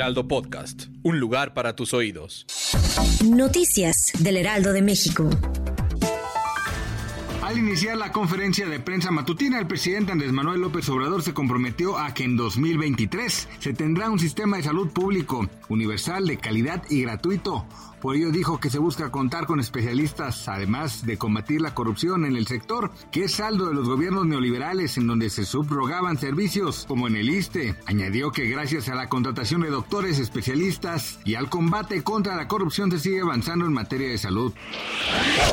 Heraldo Podcast, un lugar para tus oídos. Noticias del Heraldo de México. Al iniciar la conferencia de prensa matutina, el presidente Andrés Manuel López Obrador se comprometió a que en 2023 se tendrá un sistema de salud público, universal, de calidad y gratuito por ello dijo que se busca contar con especialistas, además de combatir la corrupción en el sector, que es saldo de los gobiernos neoliberales en donde se subrogaban servicios, como en el ISTE. Añadió que gracias a la contratación de doctores especialistas y al combate contra la corrupción se sigue avanzando en materia de salud.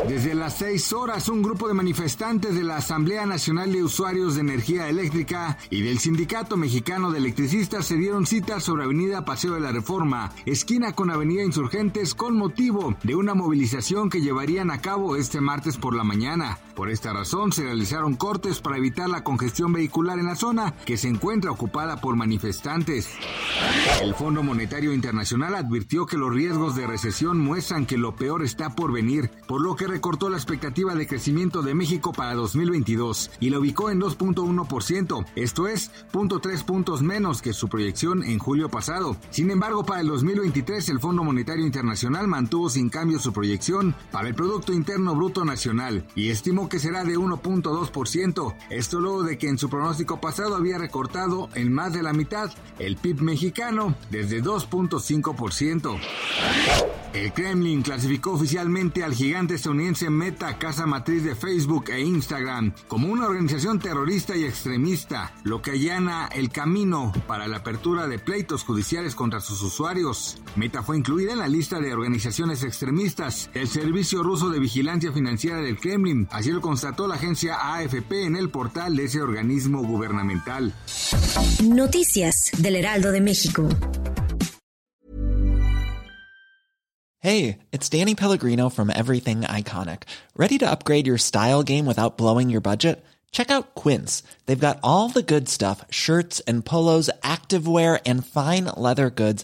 Desde las seis horas, un grupo de manifestantes de la Asamblea Nacional de Usuarios de Energía Eléctrica y del Sindicato Mexicano de Electricistas se dieron cita sobre Avenida Paseo de la Reforma, esquina con Avenida Insurgentes, con motivo de una movilización que llevarían a cabo este martes por la mañana. Por esta razón se realizaron cortes para evitar la congestión vehicular en la zona que se encuentra ocupada por manifestantes. El Fondo Monetario Internacional advirtió que los riesgos de recesión muestran que lo peor está por venir, por lo que recortó la expectativa de crecimiento de México para 2022 y lo ubicó en 2.1%, esto es 0.3 puntos menos que su proyección en julio pasado. Sin embargo, para el 2023 el Fondo Monetario Internacional mantuvo sin cambio su proyección para el Producto Interno Bruto Nacional y estimó que será de 1.2%. Esto luego de que en su pronóstico pasado había recortado en más de la mitad el PIB mexicano desde 2.5%. El Kremlin clasificó oficialmente al gigante estadounidense Meta, casa matriz de Facebook e Instagram, como una organización terrorista y extremista, lo que allana el camino para la apertura de pleitos judiciales contra sus usuarios. Meta fue incluida en la lista de organizaciones extremistas, el Servicio Ruso de Vigilancia Financiera del Kremlin, así lo constató la agencia AFP en el portal de ese organismo gubernamental. Noticias del Heraldo de México. Hey, it's Danny Pellegrino from Everything Iconic. Ready to upgrade your style game without blowing your budget? Check out Quince. They've got all the good stuff shirts and polos, activewear, and fine leather goods,